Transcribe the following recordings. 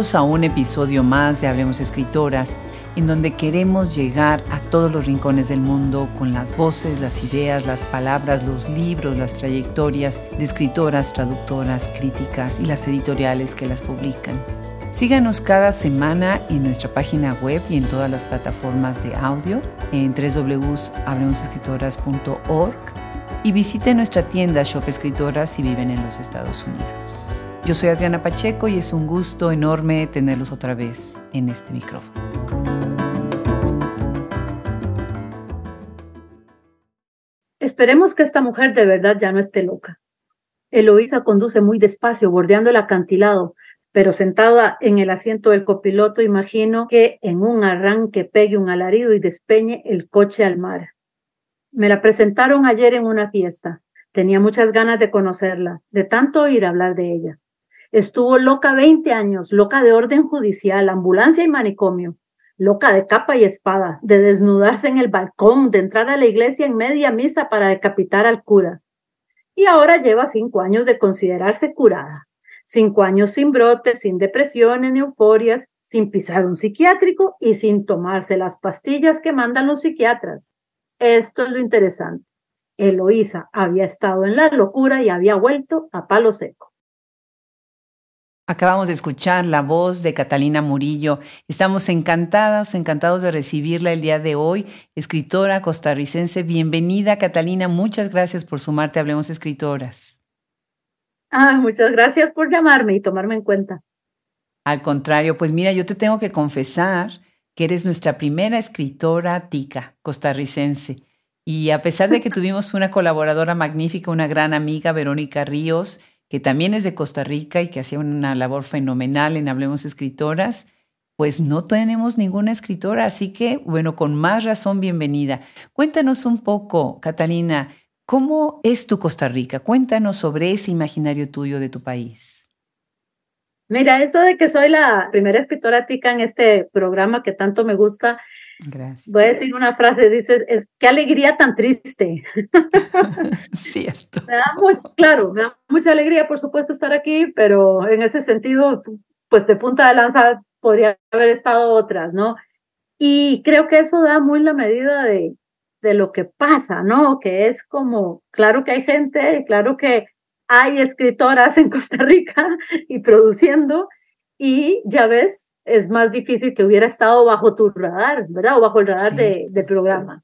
A un episodio más de Hablemos Escritoras, en donde queremos llegar a todos los rincones del mundo con las voces, las ideas, las palabras, los libros, las trayectorias de escritoras, traductoras, críticas y las editoriales que las publican. Síganos cada semana en nuestra página web y en todas las plataformas de audio en www.hablemosescritoras.org y visite nuestra tienda Shop Escritoras si viven en los Estados Unidos. Yo soy Adriana Pacheco y es un gusto enorme tenerlos otra vez en este micrófono. Esperemos que esta mujer de verdad ya no esté loca. Eloísa conduce muy despacio, bordeando el acantilado, pero sentada en el asiento del copiloto, imagino que en un arranque pegue un alarido y despeñe el coche al mar. Me la presentaron ayer en una fiesta. Tenía muchas ganas de conocerla, de tanto oír hablar de ella. Estuvo loca 20 años, loca de orden judicial, ambulancia y manicomio, loca de capa y espada, de desnudarse en el balcón, de entrar a la iglesia en media misa para decapitar al cura. Y ahora lleva cinco años de considerarse curada. Cinco años sin brotes, sin depresiones ni euforias, sin pisar un psiquiátrico y sin tomarse las pastillas que mandan los psiquiatras. Esto es lo interesante. Eloísa había estado en la locura y había vuelto a palo seco. Acabamos de escuchar la voz de Catalina Murillo. Estamos encantados, encantados de recibirla el día de hoy. Escritora costarricense, bienvenida Catalina. Muchas gracias por sumarte a Hablemos Escritoras. Ah, muchas gracias por llamarme y tomarme en cuenta. Al contrario, pues mira, yo te tengo que confesar que eres nuestra primera escritora tica costarricense. Y a pesar de que tuvimos una colaboradora magnífica, una gran amiga, Verónica Ríos, que también es de Costa Rica y que hacía una labor fenomenal en Hablemos Escritoras, pues no tenemos ninguna escritora, así que, bueno, con más razón, bienvenida. Cuéntanos un poco, Catalina, ¿cómo es tu Costa Rica? Cuéntanos sobre ese imaginario tuyo de tu país. Mira, eso de que soy la primera escritora tica en este programa que tanto me gusta, Gracias. Voy a decir una frase, dice, es qué alegría tan triste. Cierto. Me da mucho, claro, me da mucha alegría, por supuesto, estar aquí, pero en ese sentido, pues de punta de lanza podría haber estado otras, ¿no? Y creo que eso da muy la medida de, de lo que pasa, ¿no? Que es como, claro que hay gente, claro que hay escritoras en Costa Rica y produciendo, y ya ves, es más difícil que hubiera estado bajo tu radar, ¿verdad? O bajo el radar de, del programa.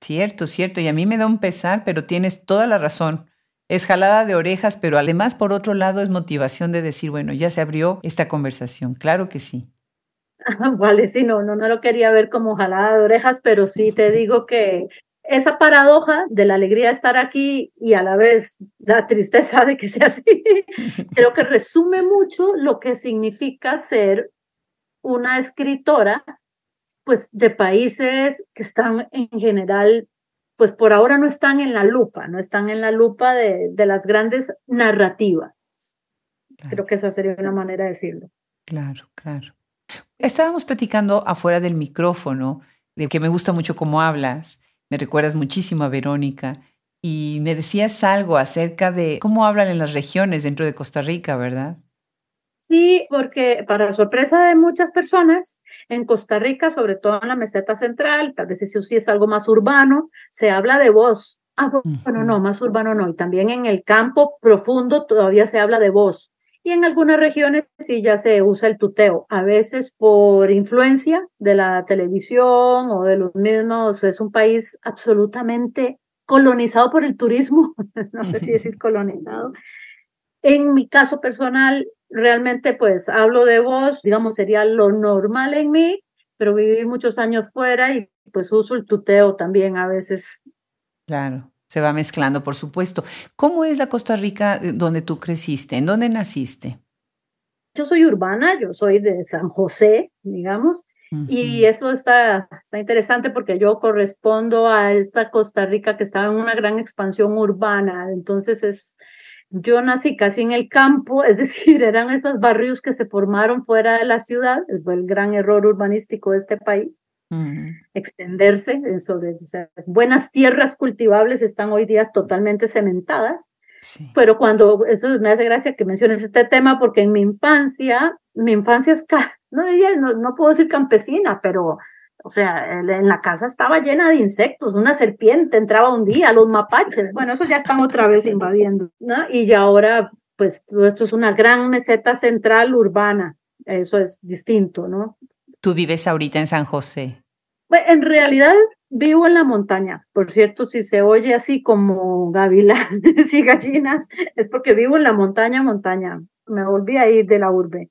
Cierto, cierto. Y a mí me da un pesar, pero tienes toda la razón. Es jalada de orejas, pero además, por otro lado, es motivación de decir, bueno, ya se abrió esta conversación. Claro que sí. vale, sí, no, no, no lo quería ver como jalada de orejas, pero sí te digo que esa paradoja de la alegría de estar aquí y a la vez la tristeza de que sea así, creo que resume mucho lo que significa ser una escritora, pues de países que están en general, pues por ahora no están en la lupa, no están en la lupa de, de las grandes narrativas. Creo que esa sería una manera de decirlo. Claro, claro. Estábamos platicando afuera del micrófono de que me gusta mucho cómo hablas, me recuerdas muchísimo a Verónica y me decías algo acerca de cómo hablan en las regiones dentro de Costa Rica, ¿verdad? Sí, porque para sorpresa de muchas personas, en Costa Rica, sobre todo en la meseta central, tal vez eso sí es algo más urbano, se habla de voz. Ah, bueno, no, más urbano no. Y también en el campo profundo todavía se habla de voz. Y en algunas regiones sí ya se usa el tuteo, a veces por influencia de la televisión o de los mismos. Es un país absolutamente colonizado por el turismo, no sé si decir colonizado. En mi caso personal, realmente pues hablo de voz, digamos, sería lo normal en mí, pero viví muchos años fuera y pues uso el tuteo también a veces. Claro, se va mezclando, por supuesto. ¿Cómo es la Costa Rica eh, donde tú creciste? ¿En dónde naciste? Yo soy urbana, yo soy de San José, digamos, y eso está, está interesante porque yo correspondo a esta Costa Rica que estaba en una gran expansión urbana, entonces es, yo nací casi en el campo, es decir, eran esos barrios que se formaron fuera de la ciudad, fue el gran error urbanístico de este país, extenderse sobre o sea, buenas tierras cultivables están hoy día totalmente cementadas. Pero cuando, eso me hace gracia que menciones este tema, porque en mi infancia mi infancia es, no, no, no puedo decir campesina, pero o sea, en la casa estaba llena de insectos, una serpiente entraba un día, los mapaches, bueno, eso ya están otra vez invadiendo, ¿no? Y ya ahora, pues todo esto es una gran meseta central urbana, eso es distinto, ¿no? Tú vives ahorita en San José. Bueno, en realidad vivo en la montaña, por cierto, si se oye así como gavilanes y gallinas, es porque vivo en la montaña, montaña, me volví a ir de la urbe.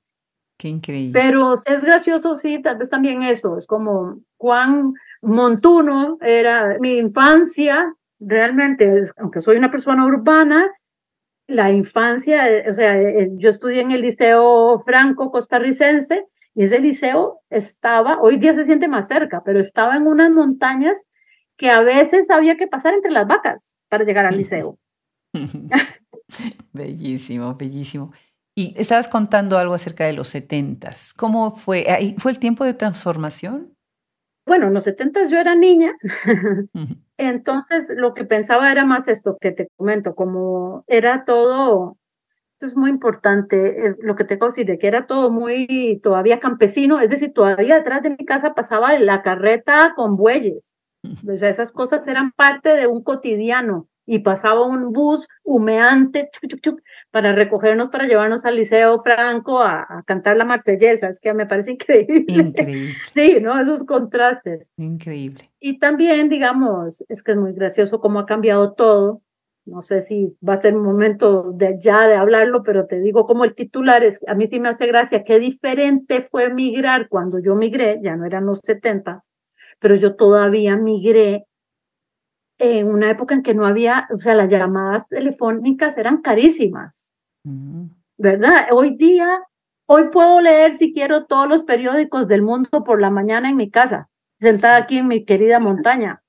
Qué increíble. Pero es gracioso, sí, tal vez también eso, es como cuán montuno era mi infancia, realmente, aunque soy una persona urbana, la infancia, eh, o sea, eh, eh, yo estudié en el Liceo Franco costarricense y ese liceo estaba, hoy día se siente más cerca, pero estaba en unas montañas que a veces había que pasar entre las vacas para llegar al liceo. bellísimo, bellísimo. Y estabas contando algo acerca de los setentas. ¿Cómo fue? ¿Fue el tiempo de transformación? Bueno, en los setentas yo era niña, entonces lo que pensaba era más esto que te comento, como era todo, esto es muy importante, eh, lo que te de que era todo muy todavía campesino, es decir, todavía detrás de mi casa pasaba la carreta con bueyes. O sea, esas cosas eran parte de un cotidiano y pasaba un bus humeante para recogernos, para llevarnos al Liceo Franco a, cantar la marsellesa. Es que me parece increíble. Increíble. Sí, ¿no? Esos contrastes. Increíble. Y también, digamos, es que es muy gracioso cómo ha cambiado todo. No sé si va a ser un momento de ya de hablarlo, pero te digo como el titular es, a mí sí me hace gracia, qué diferente fue migrar cuando yo migré, ya no eran los setentas, pero yo todavía migré en una época en que no había, o sea, las llamadas telefónicas eran carísimas, mm. ¿verdad? Hoy día, hoy puedo leer si quiero todos los periódicos del mundo por la mañana en mi casa, sentada aquí en mi querida montaña.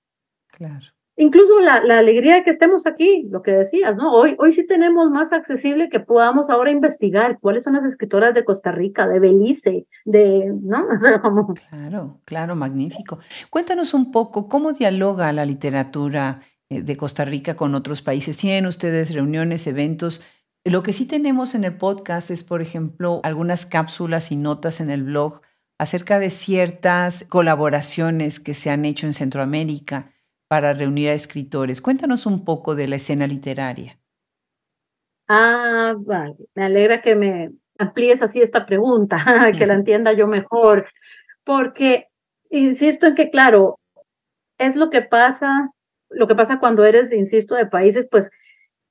Claro incluso la, la, alegría de que estemos aquí, lo que decías, ¿no? Hoy, hoy sí tenemos más accesible que podamos ahora investigar cuáles son las escritoras de Costa Rica, de Belice, de, ¿no? Claro, claro, magnífico. Cuéntanos un poco cómo dialoga la literatura eh, de Costa Rica con otros países. ¿Tienen ustedes reuniones, eventos? Lo que sí tenemos en el podcast es, por ejemplo, algunas cápsulas y notas en el blog acerca de ciertas colaboraciones que se han hecho en Centroamérica para reunir a escritores. Cuéntanos un poco de la escena literaria. Ah, vale. Me alegra que me amplíes así esta pregunta, que la entienda yo mejor, porque insisto en que, claro, es lo que pasa, lo que pasa cuando eres, insisto, de países, pues,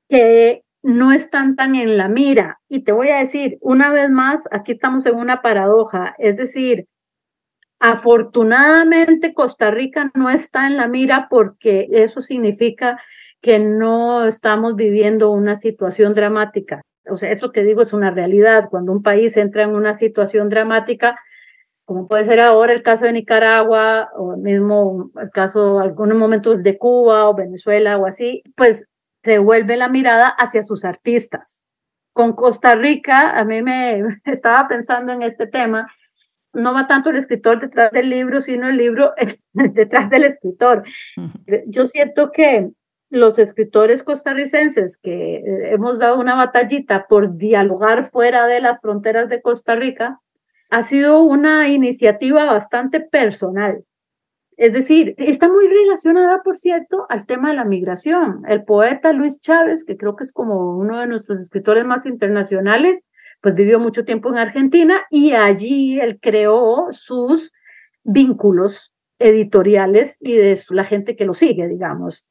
que no están tan en la mira. Y te voy a decir, una vez más, aquí estamos en una paradoja, es decir, Afortunadamente, Costa Rica no está en la mira porque eso significa que no estamos viviendo una situación dramática. O sea, eso que digo es una realidad. Cuando un país entra en una situación dramática, como puede ser ahora el caso de Nicaragua, o el mismo el caso, algunos momentos de Cuba o Venezuela o así, pues se vuelve la mirada hacia sus artistas. Con Costa Rica, a mí me estaba pensando en este tema no va tanto el escritor detrás del libro, sino el libro detrás del escritor. Yo siento que los escritores costarricenses que eh, hemos dado una batallita por dialogar fuera de las fronteras de Costa Rica, ha sido una iniciativa bastante personal. Es decir, está muy relacionada, por cierto, al tema de la migración. El poeta Luis Chávez, que creo que es como uno de nuestros escritores más internacionales, pues vivió mucho tiempo en Argentina y allí él creó sus vínculos editoriales y de la gente que lo sigue, digamos.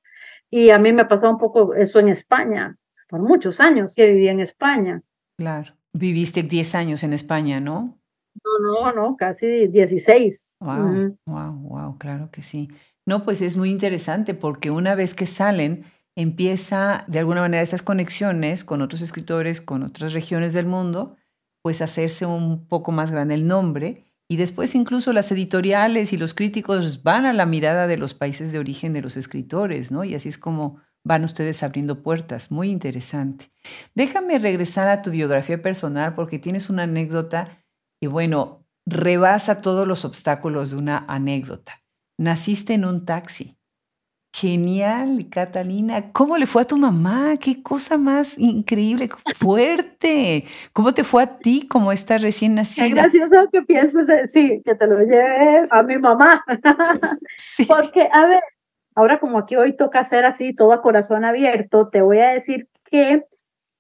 Y a mí me ha pasado un poco eso en España, por muchos años que viví en España. Claro, viviste 10 años en España, ¿no? No, no, no, casi 16. Wow, wow, wow, claro que sí. No, pues es muy interesante porque una vez que salen, empieza de alguna manera estas conexiones con otros escritores, con otras regiones del mundo, pues hacerse un poco más grande el nombre y después incluso las editoriales y los críticos van a la mirada de los países de origen de los escritores, ¿no? Y así es como van ustedes abriendo puertas. Muy interesante. Déjame regresar a tu biografía personal porque tienes una anécdota que, bueno, rebasa todos los obstáculos de una anécdota. Naciste en un taxi. Genial, Catalina. ¿Cómo le fue a tu mamá? Qué cosa más increíble, fuerte. ¿Cómo te fue a ti como esta recién nacida? Es gracioso que pienses, sí, que te lo lleves a mi mamá. Sí. Porque, a ver, ahora como aquí hoy toca hacer así todo a corazón abierto, te voy a decir que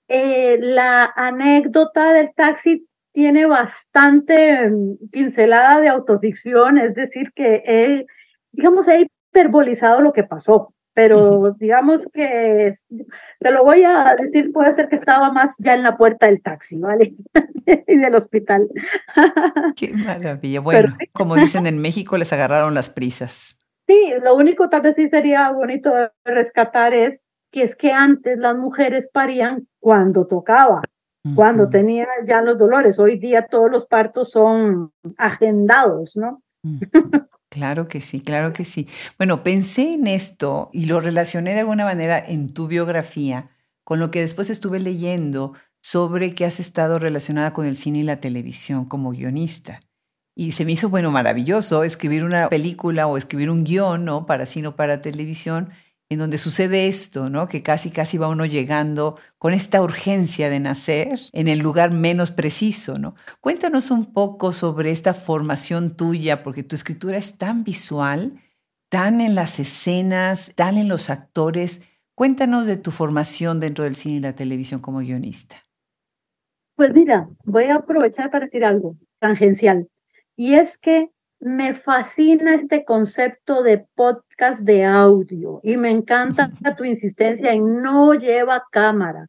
eh, la anécdota del taxi tiene bastante mm, pincelada de autoficción, es decir, que él, digamos, he hiperbolizado lo que pasó, pero digamos que, te lo voy a decir, puede ser que estaba más ya en la puerta del taxi, ¿vale? y del hospital. Qué maravilla. Bueno, como dicen en México, les agarraron las prisas. Sí, lo único tal vez sí sería bonito rescatar es que es que antes las mujeres parían cuando tocaba cuando tenía ya los dolores. Hoy día todos los partos son agendados, ¿no? Claro que sí, claro que sí. Bueno, pensé en esto y lo relacioné de alguna manera en tu biografía con lo que después estuve leyendo sobre que has estado relacionada con el cine y la televisión como guionista. Y se me hizo, bueno, maravilloso escribir una película o escribir un guion, ¿no? Para cine o para televisión, en donde sucede esto, ¿no? Que casi casi va uno llegando con esta urgencia de nacer en el lugar menos preciso, ¿no? Cuéntanos un poco sobre esta formación tuya, porque tu escritura es tan visual, tan en las escenas, tan en los actores. Cuéntanos de tu formación dentro del cine y la televisión como guionista. Pues mira, voy a aprovechar para decir algo tangencial. Y es que me fascina este concepto de podcast de audio y me encanta tu insistencia en no lleva cámara.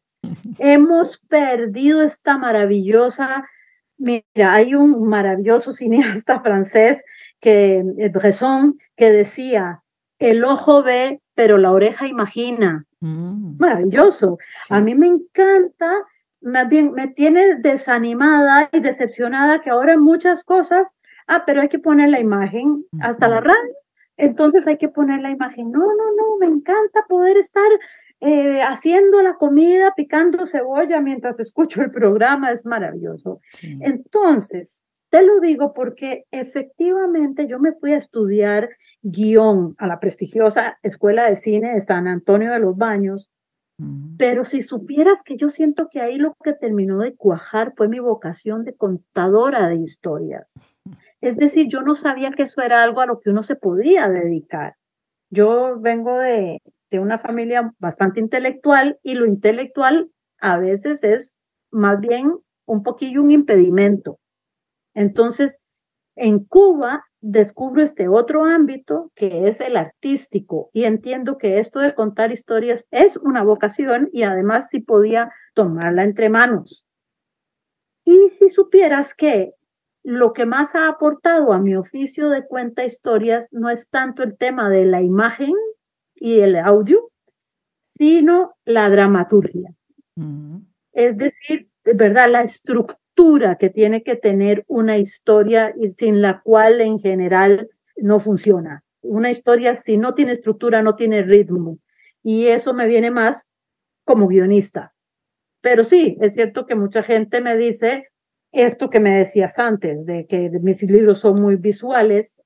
Hemos perdido esta maravillosa, mira, hay un maravilloso cineasta francés que eh, Bresson que decía, el ojo ve, pero la oreja imagina. Mm. Maravilloso. A mí me encanta, más bien me tiene desanimada y decepcionada que ahora muchas cosas ah, pero hay que poner la imagen hasta la radio, entonces hay que poner la imagen. No, no, no, me encanta poder estar eh, haciendo la comida, picando cebolla mientras escucho el programa, es maravilloso. Entonces, te lo digo porque efectivamente yo me fui a estudiar guion a la prestigiosa Escuela de Cine de San Antonio de los Baños, pero si supieras que yo siento que ahí lo que terminó de cuajar fue mi vocación de contadora de historias. Es decir, yo no sabía que eso era algo a lo que uno se podía dedicar. Yo vengo de, de una familia bastante intelectual y lo intelectual a veces es más bien un poquillo un impedimento. Entonces, en Cuba descubro este otro ámbito que es el artístico y entiendo que esto de contar historias es una vocación y además si podía tomarla entre manos. Y si supieras que lo que más ha aportado a mi oficio de cuenta historias no es tanto el tema de la imagen y el audio, sino la dramaturgia. Es decir, verdad, la estructura que tiene que tener una historia y sin la cual en general no funciona. Una historia si no tiene estructura no tiene ritmo. Y eso me viene más como guionista. Pero sí, es cierto que mucha gente me dice, esto que me decías antes, de que mis libros son muy visuales,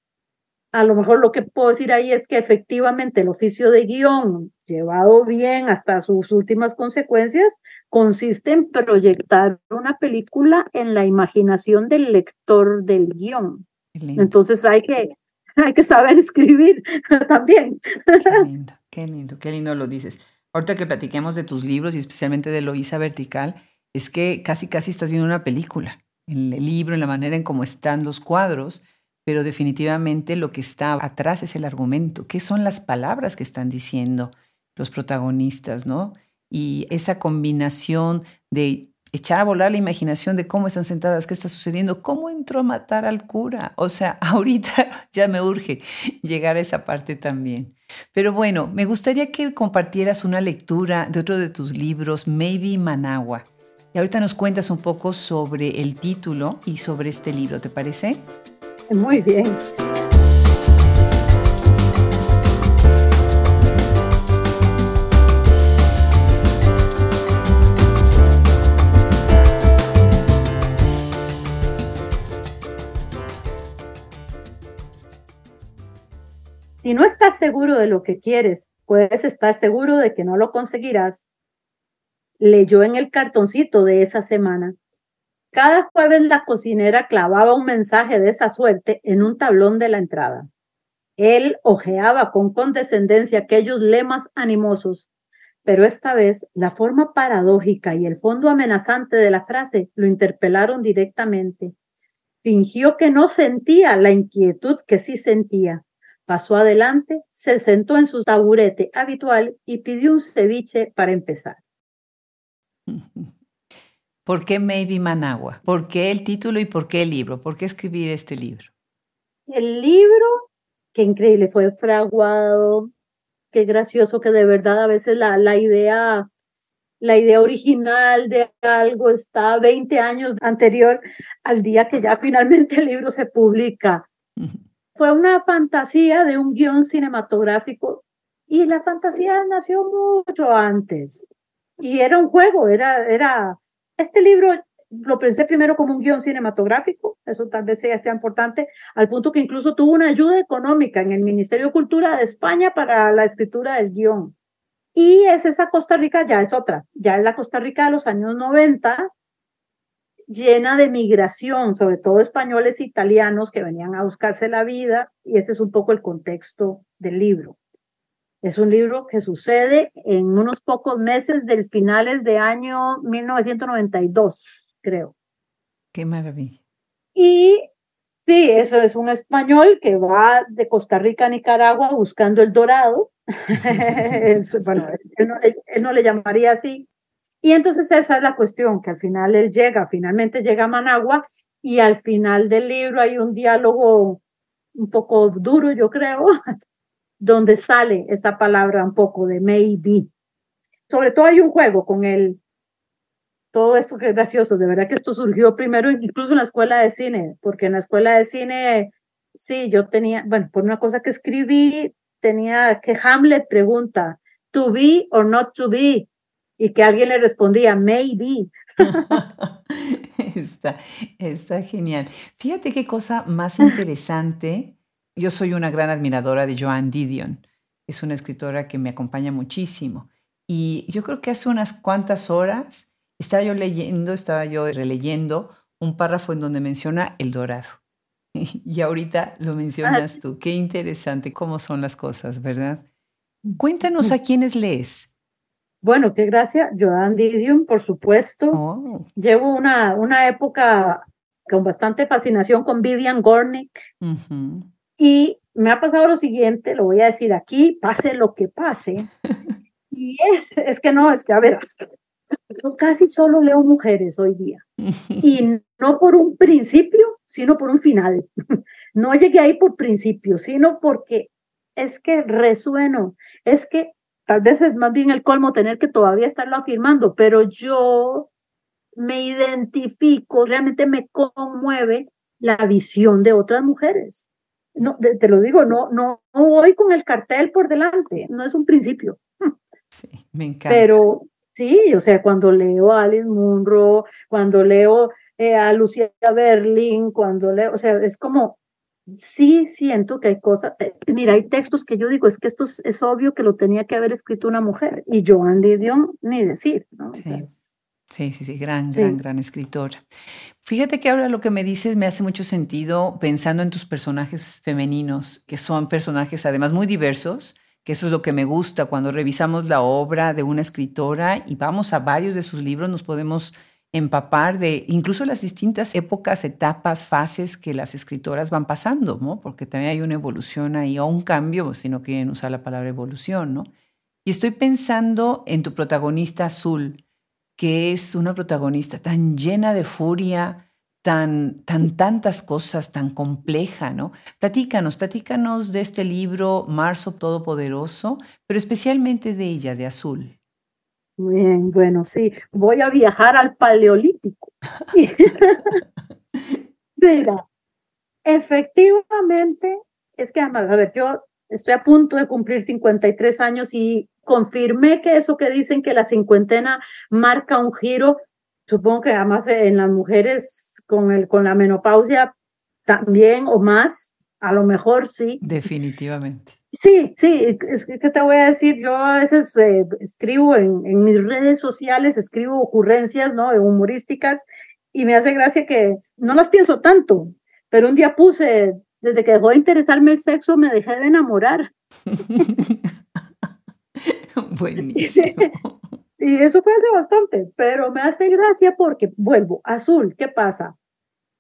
a lo mejor lo que puedo decir ahí es que efectivamente el oficio de guion, llevado bien hasta sus últimas consecuencias, consiste en proyectar una película en la imaginación del lector del guion. Entonces hay que, hay que saber escribir también. Qué lindo, qué lindo, qué lindo lo dices. Ahorita que platiquemos de tus libros y especialmente de Loisa Vertical, es que casi casi estás viendo una película, en el libro, en la manera en cómo están los cuadros, pero definitivamente lo que está atrás es el argumento, qué son las palabras que están diciendo los protagonistas, ¿no? Y esa combinación de echar a volar la imaginación de cómo están sentadas, qué está sucediendo, cómo entró a matar al cura. O sea, ahorita ya me urge llegar a esa parte también. Pero bueno, me gustaría que compartieras una lectura de otro de tus libros, Maybe Managua. Y ahorita nos cuentas un poco sobre el título y sobre este libro, ¿te parece? Muy bien. Si no estás seguro de lo que quieres puedes estar seguro de que no lo conseguirás. Leyó en el cartoncito de esa semana. Cada jueves la cocinera clavaba un mensaje de esa suerte en un tablón de la entrada. Él ojeaba con condescendencia aquellos lemas animosos, pero esta vez la forma paradójica y el fondo amenazante de la frase lo interpelaron directamente. Fingió que no sentía la inquietud que sí sentía. Pasó adelante, se sentó en su taburete habitual y pidió un ceviche para empezar. ¿Por qué Maybe Managua? ¿Por qué el título y por qué el libro? ¿Por qué escribir este libro? El libro, qué increíble, fue fraguado, qué gracioso que de verdad a veces la, la idea la idea original de algo está 20 años anterior al día que ya finalmente el libro se publica. Fue una fantasía de un guion cinematográfico y la fantasía nació mucho antes. Y era un juego, era, era, este libro lo pensé primero como un guion cinematográfico, eso tal vez sea, importante, al punto que incluso tuvo una ayuda económica en el Ministerio de Cultura de España para la escritura del guion. Y es esa Costa Rica, ya es otra, ya es la Costa Rica de los años 90, llena de migración, sobre todo españoles e italianos que venían a buscarse la vida, y ese es un poco el contexto del libro. Es un libro que sucede en unos pocos meses del finales de año 1992, creo. Qué maravilla. Y sí, eso es un español que va de Costa Rica a Nicaragua buscando el dorado bueno, él no, él no, le llamaría así. Y entonces esa es la cuestión, que al final él llega, finalmente llega a Managua y al final del libro hay un diálogo un poco duro, yo creo, donde sale esa palabra un poco de maybe. Sobre todo hay un juego con él. Todo esto que es gracioso, de verdad que esto surgió primero incluso en la escuela de cine, porque en la escuela de cine, sí, yo tenía, bueno, por una cosa que escribí, tenía que Hamlet pregunta, to be or not to be, y que alguien le respondía, maybe. está, está genial. Fíjate qué cosa más interesante. Yo soy una gran admiradora de Joan Didion. Es una escritora que me acompaña muchísimo. Y yo creo que hace unas cuantas horas estaba yo leyendo, estaba yo releyendo un párrafo en donde menciona el dorado. Y ahorita lo mencionas ah, tú. Qué interesante cómo son las cosas, ¿verdad? Cuéntanos a quiénes lees. Bueno, qué gracia. Joan Didion, por supuesto. Oh. Llevo una, una época con bastante fascinación con Vivian Gornick. Y me ha pasado lo siguiente, lo voy a decir aquí, pase lo que pase. y es, es que no, es que a ver, yo casi solo leo mujeres hoy día. Y no por un principio, sino por un final. No llegué ahí por principio, sino porque es que resueno, es que tal vez es más bien el colmo tener que todavía estarlo afirmando, pero yo me identifico, realmente me conmueve la visión de otras mujeres. No, te lo digo, no, no, no voy con el cartel por delante, no es un principio. Sí, me encanta. Pero Sí, o sea, cuando leo a Alice Munro, cuando leo eh, a Lucía Berlin, cuando leo, o sea, es como, sí siento que hay cosas, eh, mira, hay textos que yo digo, es que esto es, obvio que lo tenía que haber escrito una mujer, y Joan Didion ni decir, ¿no? Sí. Sí, sí, gran, gran, gran escritora. Fíjate que ahora lo que me dices me hace mucho sentido pensando en tus personajes femeninos, que son personajes además muy diversos, que eso es lo que me gusta cuando revisamos la obra de una escritora y vamos a varios de sus libros, nos podemos empapar de incluso las distintas épocas, etapas, fases que las escritoras van pasando, ¿no? Porque también hay una evolución ahí o un cambio, si no quieren usar la palabra evolución, ¿no? Y estoy pensando en tu protagonista azul, que es una protagonista tan llena de furia, tan, tan tantas cosas, tan compleja, ¿no? Platícanos, platícanos de este libro, Marzo Todopoderoso, pero especialmente de ella, de Azul. Bien, bueno, sí, voy a viajar al Paleolítico. Mira, efectivamente, es que, a ver, yo estoy a punto de cumplir 53 años y confirmé que eso que dicen que la cincuentena marca un giro, supongo que además en las mujeres con, el, con la menopausia también o más, a lo mejor sí. Definitivamente. Sí, sí, es que te voy a decir, yo a veces eh, escribo en, en, mis redes sociales, escribo ocurrencias, ¿no? Humorísticas, y me hace gracia que no las pienso tanto, pero un día puse, desde que dejó de interesarme el sexo, me dejé de enamorar. Buenísimo. Y, eso fue hace bastante, pero me hace gracia porque, vuelvo, azul, ¿qué pasa?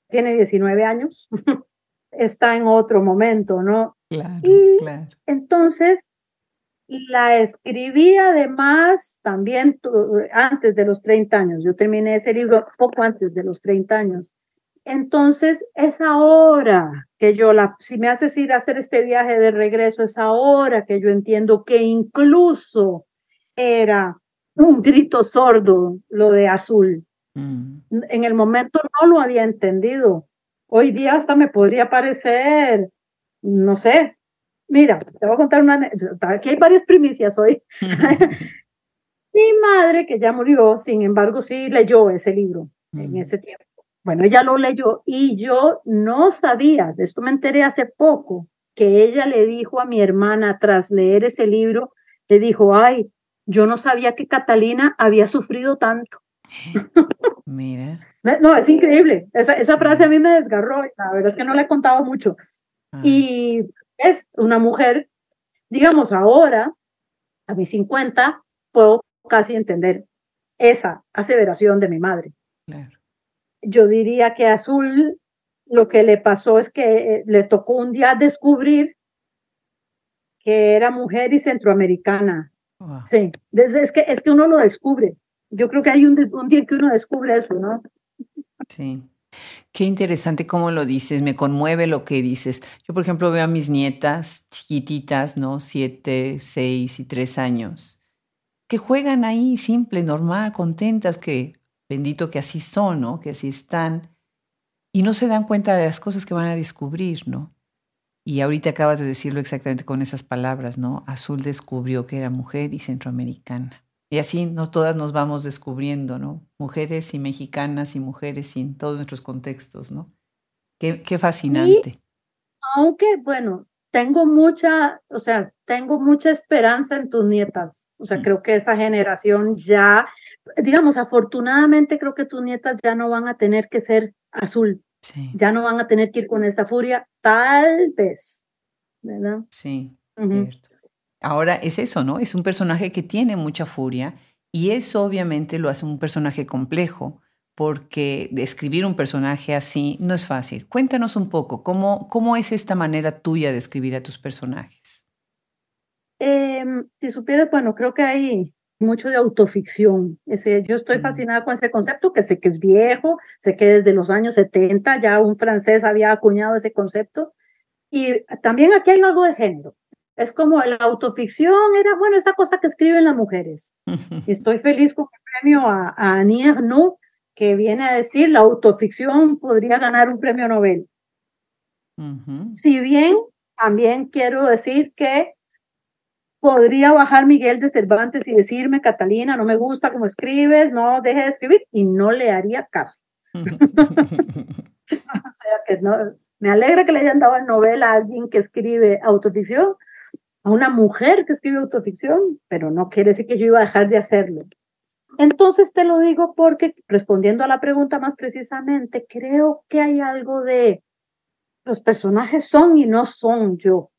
Tiene 19 años, está en otro momento, ¿no? Claro, y claro. entonces la escribí además también antes de los 30 años. Yo terminé ese libro poco antes de los 30 años. Entonces, es ahora que yo, la, si me haces ir a hacer este viaje de regreso, es ahora que yo entiendo que incluso era un grito sordo lo de azul. Mm. En el momento no lo había entendido. Hoy día hasta me podría parecer, no sé, mira, te voy a contar una, aquí hay varias primicias hoy. Mi madre, que ya murió, sin embargo, sí leyó ese libro en Mm. ese tiempo. Bueno, ella lo leyó y yo no sabía, de esto me enteré hace poco, que ella le dijo a mi hermana tras leer ese libro, le dijo, ay, yo no sabía que Catalina había sufrido tanto. Mira. No, es increíble. Esa, esa frase a mí me desgarró. La verdad es que no le he contado mucho. Ah, Y es una mujer, digamos, ahora, a mis 50, puedo casi entender esa aseveración de mi madre. claro. Yo diría que a Azul lo que le pasó es que eh, le tocó un día descubrir que era mujer y centroamericana. Wow. Sí, es, es que, es que uno lo descubre. Yo creo que hay un, un día que uno descubre eso, ¿no? Sí. Qué interesante cómo lo dices, me conmueve lo que dices. Yo, por ejemplo, veo a mis nietas chiquititas, ¿no? Siete, seis y tres años, que juegan ahí simple, normal, contentas, que bendito que así son, ¿no? Que así están. Y no se dan cuenta de las cosas que van a descubrir, ¿no? Y ahorita acabas de decirlo exactamente con esas palabras, ¿no? Azul descubrió que era mujer y centroamericana. Y así no todas nos vamos descubriendo, ¿no? Mujeres y mexicanas y mujeres y en todos nuestros contextos, ¿no? Qué, qué fascinante. Aunque, bueno, tengo mucha, o sea, tengo mucha esperanza en tus nietas. O sea, Mm. creo que esa generación ya, digamos, afortunadamente creo que tus nietas ya no van a tener que ser azul, Sí, ya no van a tener que ir con esa furia, tal vez, ¿verdad? sí, cierto. Ahora es eso, ¿no? Es un personaje que tiene mucha furia y eso obviamente lo hace un personaje complejo porque escribir un personaje así no es fácil. Cuéntanos un poco, ¿cómo, cómo es esta manera tuya de escribir a tus personajes? Em, si supieras, bueno, creo que hay mucho de autoficción. Ese, yo estoy fascinada con ese concepto, que sé que es viejo, sé que desde los años 70 ya un francés había acuñado ese concepto. Y también aquí hay algo de género. Es como la autoficción era, bueno, esa cosa que escriben las mujeres. Y estoy feliz con el premio a, a Annie Ernaux, que viene a decir la autoficción podría ganar un premio Nobel. Ujú. Si bien también quiero decir que podría bajar Miguel de Cervantes y decirme, Catalina, no me gusta cómo escribes, no deje de escribir, y no le haría caso. O sea, que no, me alegra que le hayan dado el Nobel a alguien que escribe autoficción, a una mujer que escribe autoficción, pero no quiere decir que yo iba a dejar de hacerlo. Entonces te lo digo porque, respondiendo a la pregunta más precisamente, creo que hay algo de los personajes son y no son yo.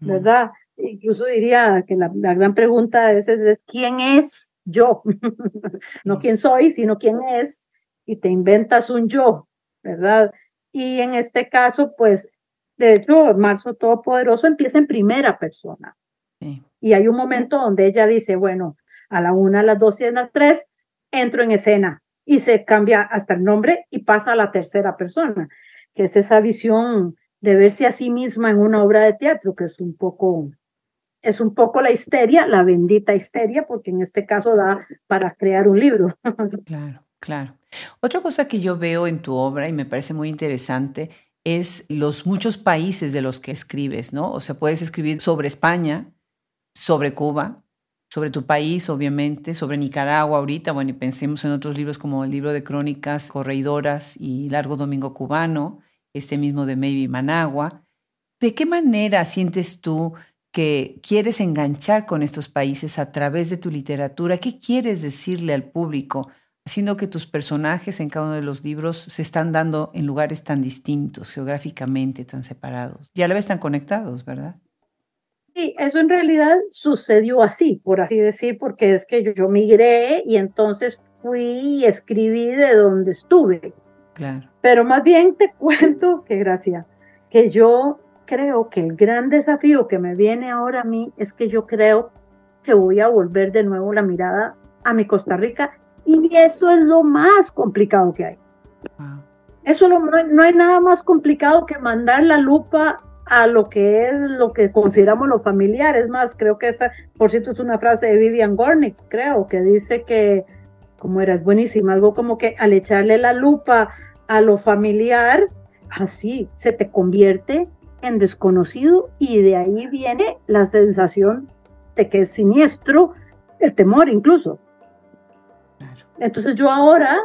¿verdad? Incluso diría que la, la gran pregunta a veces es ¿quién es yo? no Sí. quién soy, sino quién es, y te inventas un yo, ¿verdad? Y en este caso, pues, de hecho, Marzo Todopoderoso empieza en primera persona. Sí. Y hay un momento donde ella dice, bueno, a la una, a las dos y a las tres, entro en escena y se cambia hasta el nombre y pasa a la tercera persona, que es esa visión de verse a sí misma en una obra de teatro, que es un poco, es un poco la histeria, la bendita histeria, porque en este caso da para crear un libro. Claro, claro. Otra cosa que yo veo en tu obra y me parece muy interesante es los muchos países de los que escribes, ¿no? O sea, puedes escribir sobre España, sobre Cuba, sobre tu país, obviamente, sobre Nicaragua ahorita, bueno, y pensemos en otros libros como el libro de crónicas correidoras y Largo Domingo Cubano, este mismo de Maybe Managua. ¿De qué manera sientes tú que quieres enganchar con estos países a través de tu literatura? ¿Qué quieres decirle al público? Haciendo que tus personajes en cada uno de los libros se están dando en lugares tan distintos, geográficamente tan separados y a la vez tan conectados, ¿verdad? Sí, eso en realidad sucedió así, por así decir, porque es que yo, yo migré y entonces fui y escribí de donde estuve. Claro. Pero más bien te cuento, que gracia, que yo creo que el gran desafío que me viene ahora a mí es que yo creo que voy a volver de nuevo la mirada a mi Costa Rica y eso es lo más complicado que hay. Eso no, no hay nada más complicado que mandar la lupa a lo que es lo que consideramos lo familiar. Es más, creo que esta, por cierto, es una frase de Vivian Gornick, creo, que dice que, como era, es buenísima, algo como que al echarle la lupa a lo familiar, así se te convierte en desconocido y de ahí viene la sensación de que es siniestro, el temor incluso. Entonces yo ahora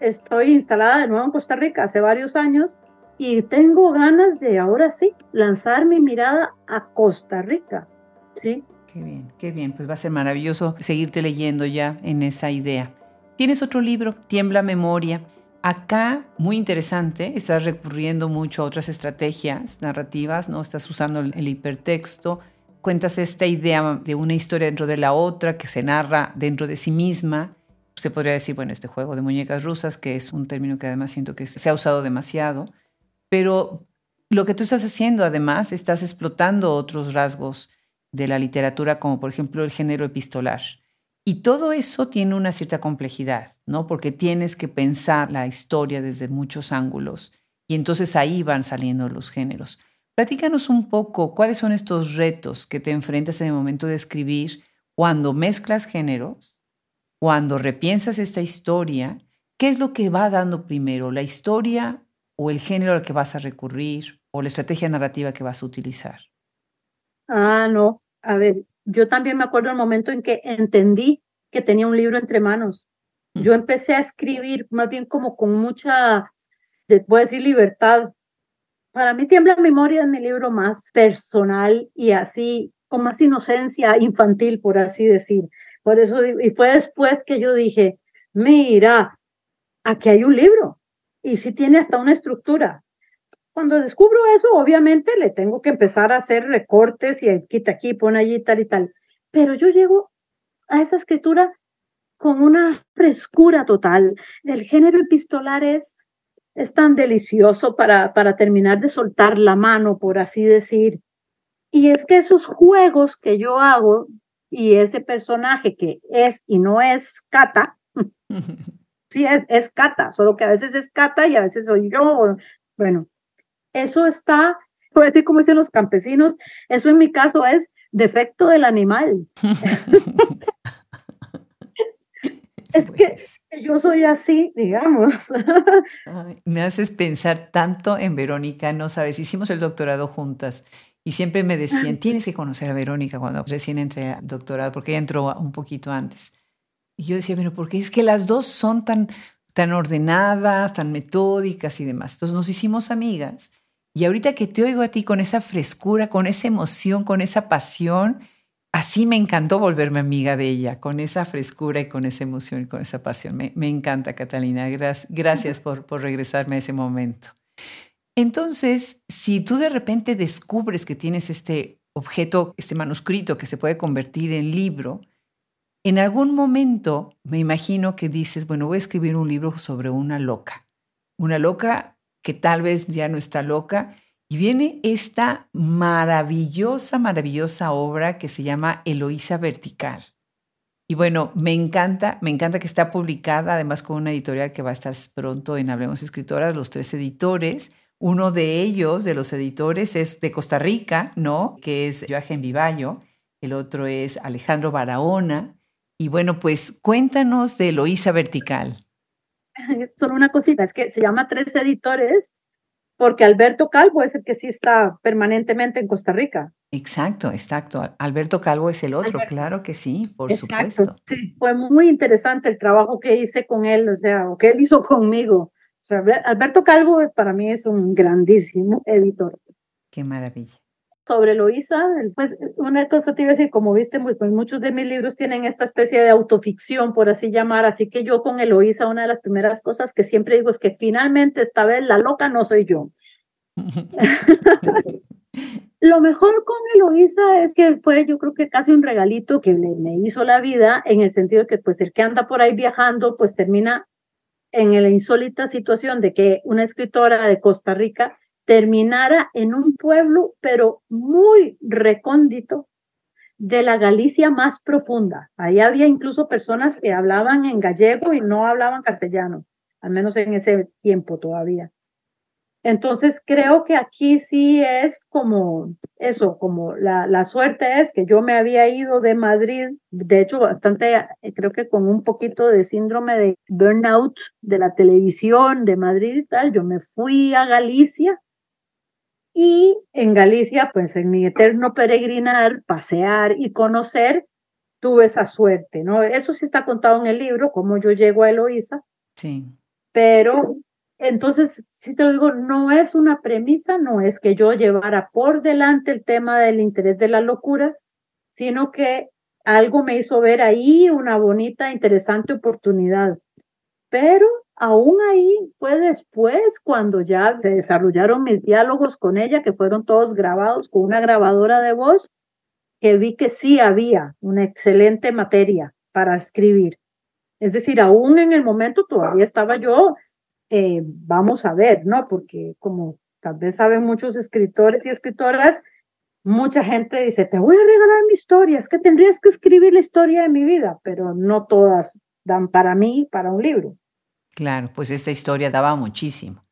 estoy instalada de nuevo en Costa Rica hace varios años y tengo ganas de ahora sí lanzar mi mirada a Costa Rica. Sí. Qué bien, qué bien. Pues va a ser maravilloso seguirte leyendo ya en esa idea. Tienes otro libro, Tiembla Memoria. Acá, muy interesante, estás recurriendo mucho a otras estrategias narrativas, ¿no? Estás usando el hipertexto, cuentas esta idea de una historia dentro de la otra que se narra dentro de sí misma. Se podría decir, bueno, este juego de muñecas rusas, que es un término que además siento que se ha usado demasiado, pero lo que tú estás haciendo además, estás explotando otros rasgos de la literatura, como por ejemplo el género epistolar. Y todo eso tiene una cierta complejidad, ¿no? Porque tienes que pensar la historia desde muchos ángulos y entonces ahí van saliendo los géneros. Platícanos un poco cuáles son estos retos que te enfrentas en el momento de escribir cuando mezclas géneros, cuando repiensas esta historia, ¿qué es lo que va dando primero, la historia o el género al que vas a recurrir o la estrategia narrativa que vas a utilizar? Ah, no. A ver, yo también me acuerdo el momento en que entendí que tenía un libro entre manos. Yo empecé a escribir más bien como con mucha, puedo decir, libertad. Para mí Tiembla Memoria es mi libro más personal y así, con más inocencia infantil, por así decir. Por eso, y fue después que yo dije, mira, aquí hay un libro y sí tiene hasta una estructura. Cuando descubro eso, obviamente le tengo que empezar a hacer recortes y quita aquí, pone allí, tal y tal. Pero yo llego a esa escritura con una frescura total. El género epistolar es, es tan delicioso para, para terminar de soltar la mano, por así decir. Y es que esos juegos que yo hago y ese personaje que es y no es Cata, sí es, es Cata, solo que a veces es Cata y a veces soy yo. Bueno, eso está, puedo decir como dicen los campesinos, eso en mi caso es defecto del animal. es que yo soy así, digamos. me haces pensar tanto en Verónica, no sabes, hicimos el doctorado juntas y siempre me decían, tienes que conocer a Verónica cuando recién entré al doctorado, porque ella entró un poquito antes. Y yo decía, pero porque es que las dos son tan, tan ordenadas, tan metódicas y demás. Entonces nos hicimos amigas y ahorita que te oigo a ti con esa frescura, con esa emoción, con esa pasión, así me encantó volverme amiga de ella, con esa frescura y con esa emoción y con esa pasión. Me, encanta, Catalina. Gracias, por, por regresarme a ese momento. Entonces, si tú de repente descubres que tienes este objeto, este manuscrito que se puede convertir en libro, en algún momento me imagino que dices, bueno, voy a escribir un libro sobre una loca. Una loca que tal vez ya no está loca. Y viene esta maravillosa, maravillosa obra que se llama Eloísa Vertical. Y bueno, me encanta, me encanta que está publicada además con una editorial que va a estar pronto en Hablemos Escritoras, los tres editores. Uno de ellos, de los editores, es de Costa Rica, ¿no? Que es Joaquín Vivallo. El otro es Alejandro Barahona. Y bueno, pues cuéntanos de Eloísa Vertical. solo una cosita, es que se llama Tres Editores porque Alberto Calvo es el que sí está permanentemente en Costa Rica. Exacto, exacto. Alberto Calvo es el otro, claro que sí, por supuesto. Sí, fue muy interesante el trabajo que hice con él, o sea, o que él hizo conmigo. O sea, Alberto Calvo para mí es un grandísimo editor. Qué maravilla. Sobre Loisa, pues una cosa te iba a decir, como viste, pues, pues, muchos de mis libros tienen esta especie de autoficción, por así llamar, así que yo con Eloísa, una de las primeras cosas que siempre digo es que finalmente esta vez la loca no soy yo. Lo mejor con Eloísa es que fue, yo creo que casi un regalito que le, me hizo la vida, en el sentido de que, pues, el que anda por ahí viajando, pues termina en la insólita situación de que una escritora de Costa Rica terminara en un pueblo, pero muy recóndito, de la Galicia más profunda. Ahí había incluso personas que hablaban en gallego y no hablaban castellano, al menos en ese tiempo todavía. Entonces creo que aquí sí es como eso, como la, la suerte es que yo me había ido de Madrid, de hecho bastante, eh, creo que con un poquito de síndrome de burnout de la televisión de Madrid y tal, yo me fui a Galicia y en Galicia, pues en mi eterno peregrinar, pasear y conocer, tuve esa suerte, ¿no? Eso sí está contado en el libro, cómo yo llego a Eloísa. Sí. Pero entonces, si te lo digo, no es una premisa, no es que yo llevara por delante el tema del interés de la locura, sino que algo me hizo ver ahí una bonita, interesante oportunidad. Pero aún ahí fue después cuando ya se desarrollaron mis diálogos con ella, que fueron todos grabados con una grabadora de voz, que vi que sí había una excelente materia para escribir. Es decir, aún en el momento todavía estaba yo eh, vamos a ver, ¿no? Porque como tal vez saben muchos escritores y escritoras, mucha gente dice, te voy a regalar mi historia, es que tendrías que escribir la historia de mi vida, pero no todas dan para mí, para un libro. Claro, pues esta historia daba muchísimo,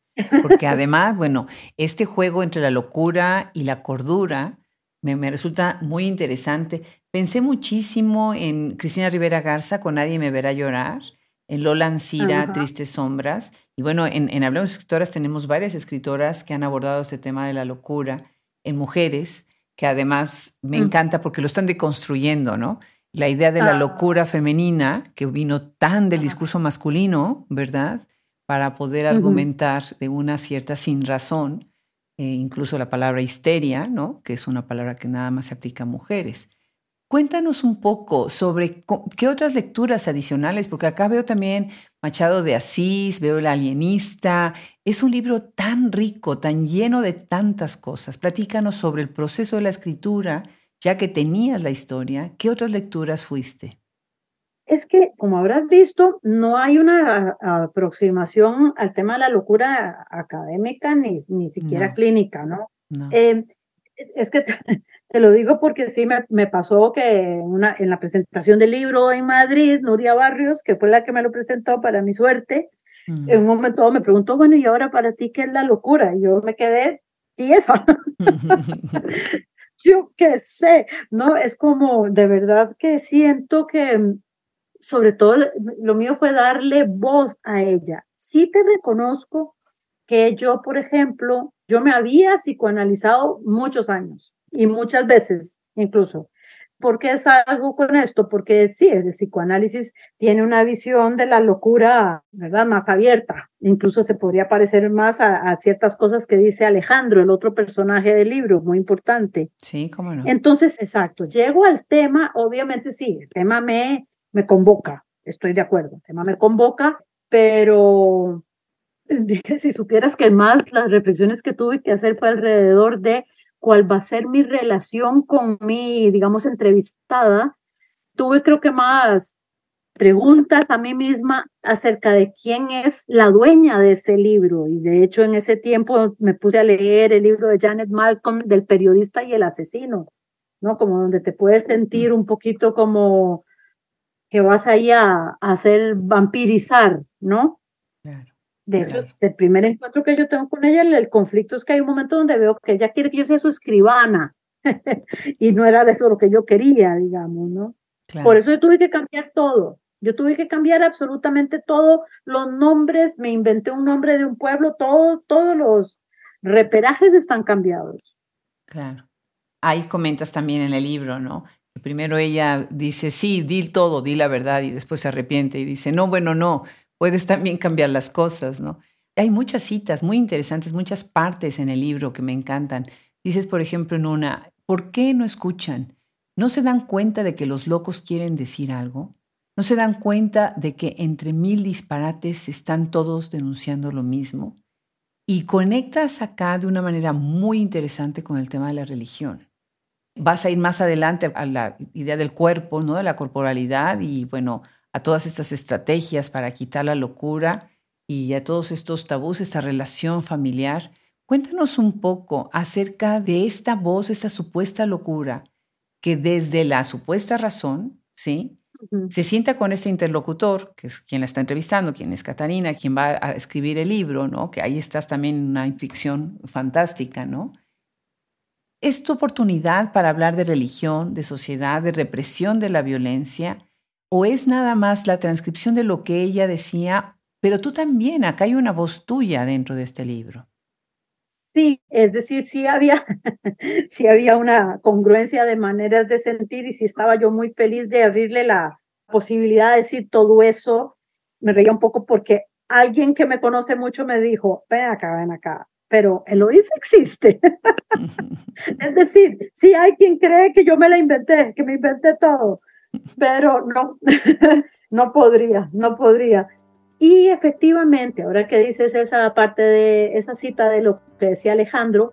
porque además, bueno, este juego entre la locura y la cordura me, me, resulta muy interesante. Pensé muchísimo en Cristina Rivera Garza con Nadie me verá llorar, en Lola Ancira, Tristes Sombras, y bueno, en, en Hablemos Escritoras tenemos varias escritoras que han abordado este tema de la locura en mujeres, que además me encanta porque lo están deconstruyendo, ¿no? La idea de la ah. locura femenina, que vino tan del discurso masculino, ¿verdad? Para poder argumentar de una cierta sin razón, eh, incluso la palabra histeria, ¿no? Que es una palabra que nada más se aplica a mujeres. Cuéntanos un poco sobre qué otras lecturas adicionales, porque acá veo también Machado de Asís, veo El alienista. Es un libro tan rico, tan lleno de tantas cosas. Platícanos sobre el proceso de la escritura, ya que tenías la historia. ¿Qué otras lecturas fuiste? Es que, como habrás visto, no hay una aproximación al tema de la locura académica ni, ni siquiera clínica, ¿no? no. Eh, es que te lo digo porque sí me, me pasó que una, en la presentación del libro en Madrid, Nuria Barrios, que fue la que me lo presentó para mi suerte, mm. en un momento me preguntó, bueno, ¿y ahora para ti qué es la locura? Y yo me quedé tiesa. yo qué sé, ¿no? Es como, de verdad que siento que, sobre todo, lo mío fue darle voz a ella. Sí te reconozco que yo, por ejemplo, yo me había psicoanalizado muchos años y muchas veces incluso. ¿Por qué algo con esto? Porque sí, el psicoanálisis tiene una visión de la locura, ¿verdad? Más abierta. Incluso se podría parecer más a, ciertas cosas que dice Alejandro, el otro personaje del libro, muy importante. Sí, cómo no. Entonces, exacto, llego al tema, obviamente sí, el tema me, me convoca, estoy de acuerdo, el tema me convoca, pero si supieras que más las reflexiones que tuve que hacer fue alrededor de cuál va a ser mi relación con mi, digamos, entrevistada, tuve creo que más preguntas a mí misma acerca de quién es la dueña de ese libro. Y de hecho en ese tiempo me puse a leer el libro de Janet Malcolm del periodista y el asesino, ¿no? Como donde te puedes sentir un poquito como que vas ahí a, hacer vampirizar, ¿no? Claro. De hecho, el primer encuentro que yo tengo con ella, el, conflicto es que hay un momento donde veo que ella quiere que yo sea su escribana. y no era de eso lo que yo quería, digamos, ¿no? Por eso yo tuve que cambiar todo. Yo tuve que cambiar absolutamente todo, los nombres, me inventé un nombre de un pueblo, todo, todos los reperajes están cambiados. Claro. Ahí comentas también en el libro, ¿no? Primero ella dice, sí, di todo, di la verdad, y después se arrepiente y dice, no, bueno, no, puedes también cambiar las cosas, ¿no? Hay muchas citas muy interesantes, muchas partes en el libro que me encantan. Dices, por ejemplo, en una, ¿por qué no escuchan? ¿No se dan cuenta de que los locos quieren decir algo? ¿No se dan cuenta de que entre mil disparates están todos denunciando lo mismo? Y conectas acá de una manera muy interesante con el tema de la religión. Vas a ir más adelante a la idea del cuerpo, ¿no? de la corporalidad y bueno, a todas estas estrategias para quitar la locura y a todos estos tabús, esta relación familiar. Cuéntanos un poco acerca de esta voz, esta supuesta locura que desde la supuesta razón, ¿sí? Se sienta con este interlocutor, que es quien la está entrevistando, quien es Catarina, quien va a escribir el libro, ¿no? Que ahí estás también en una ficción fantástica, ¿no? Es tu oportunidad para hablar de religión, de sociedad, de represión de la violencia, o es nada más la transcripción de lo que ella decía, pero tú también, acá hay una voz tuya dentro de este libro. Sí, es decir, sí había, sí había una congruencia de maneras de sentir y sí estaba yo muy feliz de abrirle la posibilidad de decir todo eso. Me reía un poco porque alguien que me conoce mucho me dijo, ven acá, ven acá, pero Eloís existe. es decir, sí hay quien cree que yo me la inventé, que me inventé todo, pero no, no podría, no podría. Y efectivamente, ahora que dices esa parte de esa cita de lo que decía Alejandro,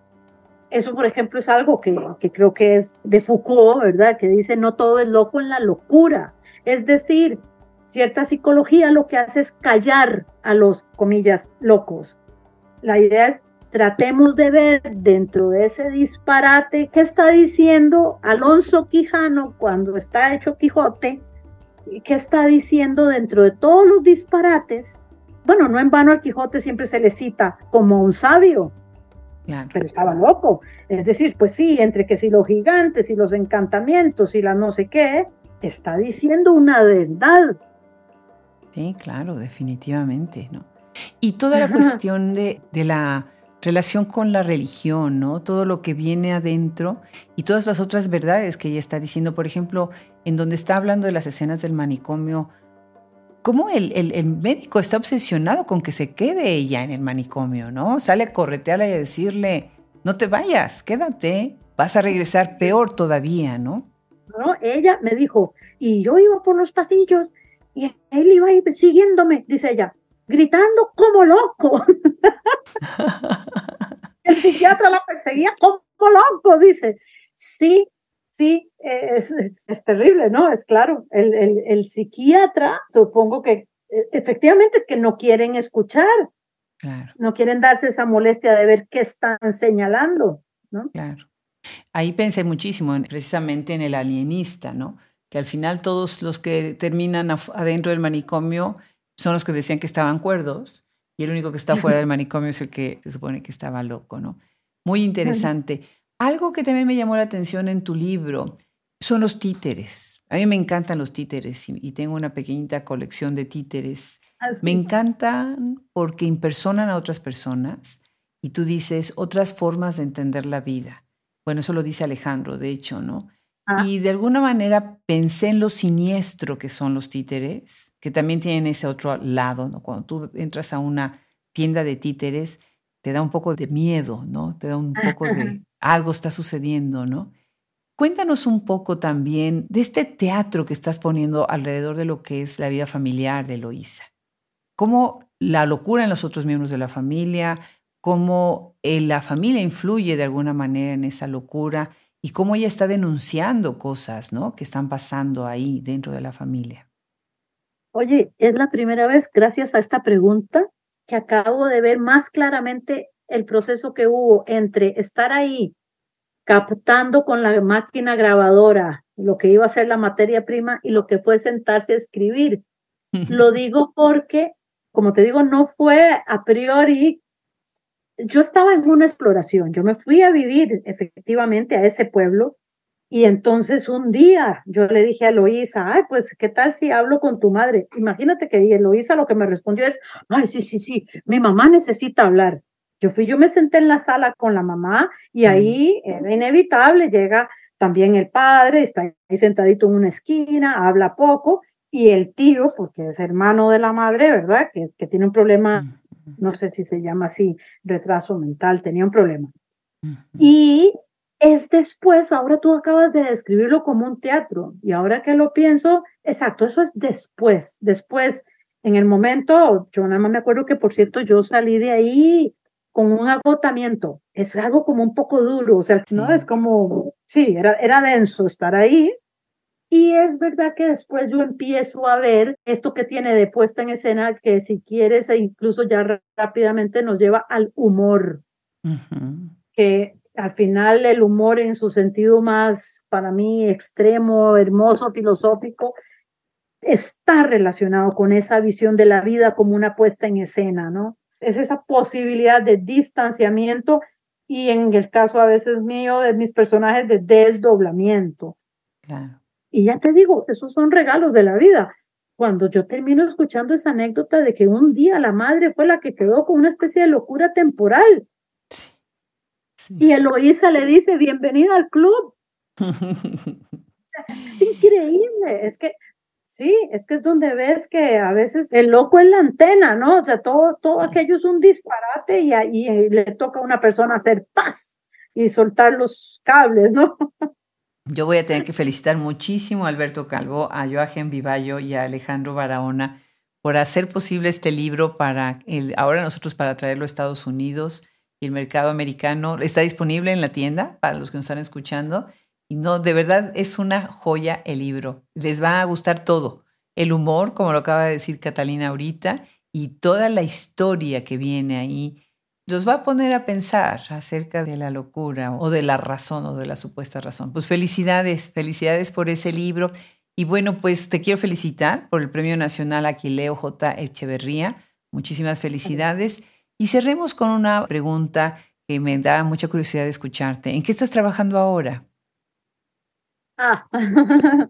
eso, por ejemplo, es algo que, que creo que es de Foucault, ¿verdad? Que dice, no todo es loco en la locura. Es decir, cierta psicología lo que hace es callar a los, comillas, locos. La idea es, tratemos de ver dentro de ese disparate qué está diciendo Alonso Quijano cuando está hecho Quijote ¿qué está diciendo dentro de todos los disparates? Bueno, no en vano al Quijote siempre se le cita como un sabio, pero estaba loco. Es decir, pues sí, entre que si los gigantes y los encantamientos y la no sé qué, está diciendo una verdad. Sí, claro, definitivamente, ¿no? Y toda la cuestión de, de la relación con la religión, ¿no? Todo lo que viene adentro y todas las otras verdades que ella está diciendo. Por ejemplo, en donde está hablando de las escenas del manicomio, cómo el, médico está obsesionado con que se quede ella en el manicomio, ¿no? Sale a corretearla y a decirle, no te vayas, quédate, vas a regresar peor todavía, ¿no? No, ella me dijo, y yo iba por los pasillos y él iba siguiéndome, dice ella, gritando como loco. el psiquiatra la perseguía como loco, dice. Sí, sí, es, terrible, ¿no? Es claro, el, el, el, psiquiatra, supongo que e, efectivamente es que no quieren escuchar, claro. no quieren darse esa molestia de ver qué están señalando, ¿no? Claro. Ahí pensé muchísimo precisamente en el alienista, ¿no? Que al final todos los que terminan adentro del manicomio son los que decían que estaban cuerdos y el único que está fuera del manicomio es el que se supone que estaba loco, ¿no? Muy interesante. Algo que también me llamó la atención en tu libro son los títeres. A mí me encantan los títeres y, tengo una pequeñita colección de títeres. Ah, me encantan porque impersonan a otras personas y tú dices otras formas de entender la vida. Bueno, eso lo dice Alejandro, de hecho, ¿no? Y de alguna manera pensé en lo siniestro que son los títeres, que también tienen ese otro lado, ¿no? Cuando tú entras a una tienda de títeres, te da un poco de miedo, ¿no? Te da un poco de algo está sucediendo, ¿no? Cuéntanos un poco también de este teatro que estás poniendo alrededor de lo que es la vida familiar de Eloísa. Cómo la locura en los otros miembros de la familia, cómo eh, la familia influye de alguna manera en esa locura y cómo ella está denunciando cosas, ¿no? Que están pasando ahí dentro de la familia. Oye, es la primera vez, gracias a esta pregunta, que acabo de ver más claramente el proceso que hubo entre estar ahí captando con la máquina grabadora lo que iba a ser la materia prima y lo que fue sentarse a escribir. Lo digo porque, como te digo, no fue a priori yo estaba en una exploración, yo me fui a vivir efectivamente a ese pueblo y entonces un día yo le dije a Eloísa, ay, pues, ¿qué tal si hablo con tu madre? Imagínate que Eloísa lo que me respondió es, ay, sí, sí, sí, mi mamá necesita hablar. Yo fui, yo me senté en la sala con la mamá y ahí era inevitable, llega también el padre, está ahí sentadito en una esquina, habla poco y el tío, porque es hermano de la madre, ¿verdad? Que, que tiene un problema no sé si se llama así, retraso mental, tenía un problema. Y es después, ahora tú acabas de describirlo como un teatro y ahora que lo pienso, exacto, eso es después, después, en el momento, yo nada más me acuerdo que por cierto yo salí de ahí con un agotamiento, es algo como un poco duro, o sea, no es como, sí, era, era denso estar ahí. Y es verdad que después yo empiezo a ver esto que tiene de puesta en escena, que si quieres, e incluso ya rápidamente nos lleva al humor, que al final el humor en su sentido más, para mí, extremo, hermoso, filosófico, está relacionado con esa visión de la vida como una puesta en escena, ¿no? Es esa posibilidad de distanciamiento y en el caso a veces mío de mis personajes de desdoblamiento. Claro. Y ya te digo, esos son regalos de la vida. Cuando yo termino escuchando esa anécdota de que un día la madre fue la que quedó con una especie de locura temporal y Eloísa le dice, bienvenida al club. es increíble, es que sí, es que es donde ves que a veces el loco es la antena, ¿no? O sea, todo, todo aquello es un disparate y ahí le toca a una persona hacer paz y soltar los cables, ¿no? Yo voy a tener que felicitar muchísimo a Alberto Calvo, a Joaquín Vivallo y a Alejandro Barahona por hacer posible este libro para el, ahora nosotros para traerlo a Estados Unidos y el mercado americano está disponible en la tienda para los que nos están escuchando. Y no, de verdad es una joya el libro. Les va a gustar todo. El humor, como lo acaba de decir Catalina ahorita, y toda la historia que viene ahí, los va a poner a pensar acerca de la locura o de la razón o de la supuesta razón. Pues felicidades, felicidades por ese libro. Y bueno, pues te quiero felicitar por el Premio Nacional Aquileo J. Echeverría. Muchísimas felicidades. Y cerremos con una pregunta que me da mucha curiosidad de escucharte. ¿En qué estás trabajando ahora? Ah,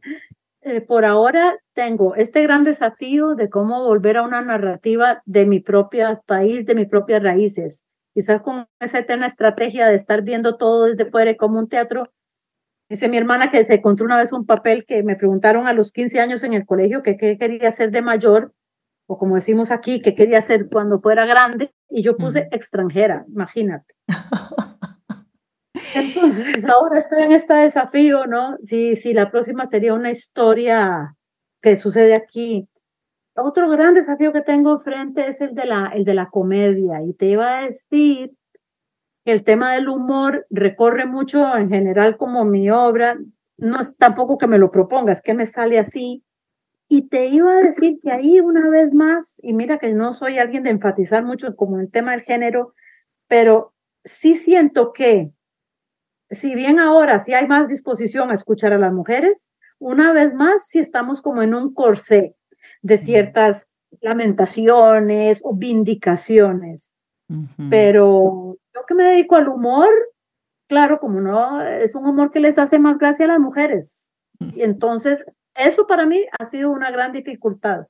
eh, por ahora tengo este gran desafío de cómo volver a una narrativa de mi propio país, de mis propias raíces. Quizás con esa eterna estrategia de estar viendo todo desde fuera como un teatro. Dice mi hermana que se encontró una vez un papel que me preguntaron a los 15 años en el colegio que qué quería hacer de mayor o como decimos aquí, que quería ser cuando fuera grande, y yo puse extranjera, imagínate. Entonces, ahora estoy en este desafío, ¿no? Si, si la próxima sería una historia que sucede aquí. Otro gran desafío que tengo frente es el de la, el de la comedia, y te iba a decir que el tema del humor recorre mucho en general como mi obra, no es tampoco que me lo propongas, que me sale así, y te iba a decir que ahí una vez más, y mira que no soy alguien de enfatizar mucho como el tema del género, pero sí siento que si bien ahora sí hay más disposición a escuchar a las mujeres, una vez más sí estamos como en un corsé de ciertas lamentaciones o vindicaciones. Pero yo que me dedico al humor, claro, como no, es un humor que les hace más gracia a las mujeres. Y entonces eso para mí ha sido una gran dificultad.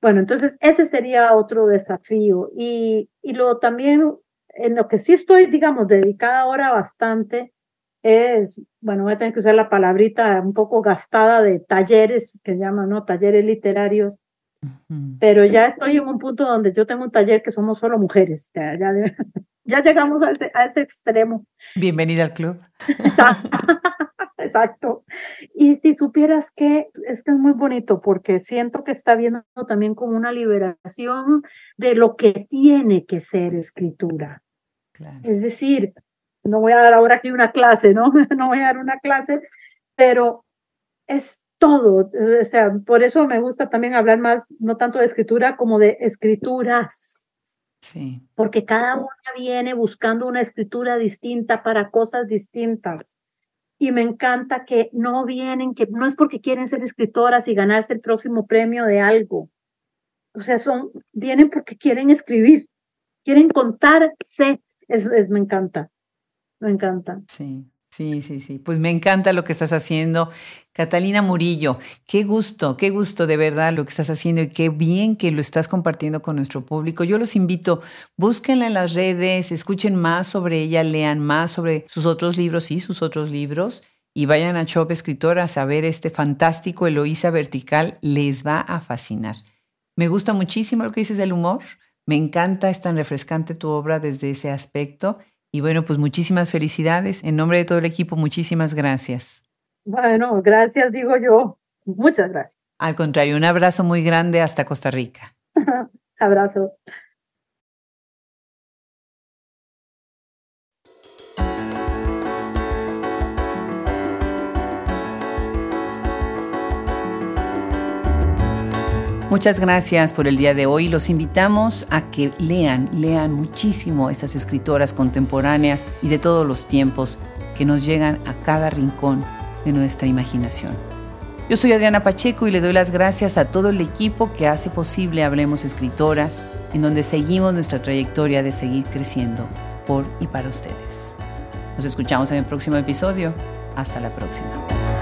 Bueno, entonces ese sería otro desafío. Y, y lo también, en lo que sí estoy, digamos, dedicada ahora bastante, es, bueno, voy a tener que usar la palabrita un poco gastada de talleres, que llaman, ¿no? Talleres literarios. Pero ya estoy en un punto donde yo tengo un taller que somos solo mujeres. Ya, ya, ya llegamos a ese, a ese extremo. Bienvenida al club. Exacto. Y si supieras que es que es muy bonito porque siento que está viendo también como una liberación de lo que tiene que ser escritura. Es decir, no voy a dar ahora aquí una clase, ¿no? No voy a dar una clase, pero es todo. O sea, por eso me gusta también hablar más, no tanto de escritura como de escrituras. Sí. Porque cada una viene buscando una escritura distinta para cosas distintas y me encanta que no vienen, que no es porque quieren ser escritoras y ganarse el próximo premio de algo. O sea, son, vienen porque quieren escribir, quieren contarse. Es, es, me encanta, me encanta. Sí. Sí, sí, sí. Pues me encanta lo que estás haciendo. Catalina Murillo, qué gusto, qué gusto de verdad lo que estás haciendo y qué bien que lo estás compartiendo con nuestro público. Yo los invito, búsquenla en las redes, escuchen más sobre ella, lean más sobre sus otros libros y sus otros libros y vayan a Shop Escritora a saber este fantástico Eloísa Vertical, les va a fascinar. Me gusta muchísimo lo que dices del humor, me encanta, es tan refrescante tu obra desde ese aspecto Y bueno, pues muchísimas felicidades. En nombre de todo el equipo, muchísimas gracias. Bueno, gracias, digo yo. Muchas gracias. Al contrario, un abrazo muy grande hasta Costa Rica. abrazo. Muchas gracias por el día de hoy. Los invitamos a que lean, lean muchísimo estas escritoras contemporáneas y de todos los tiempos que nos llegan a cada rincón de nuestra imaginación. Yo soy Adriana Pacheco y le doy las gracias a todo el equipo que hace posible Hablemos Escritoras, en donde seguimos nuestra trayectoria de seguir creciendo por y para ustedes. Nos escuchamos en el próximo episodio. Hasta la próxima.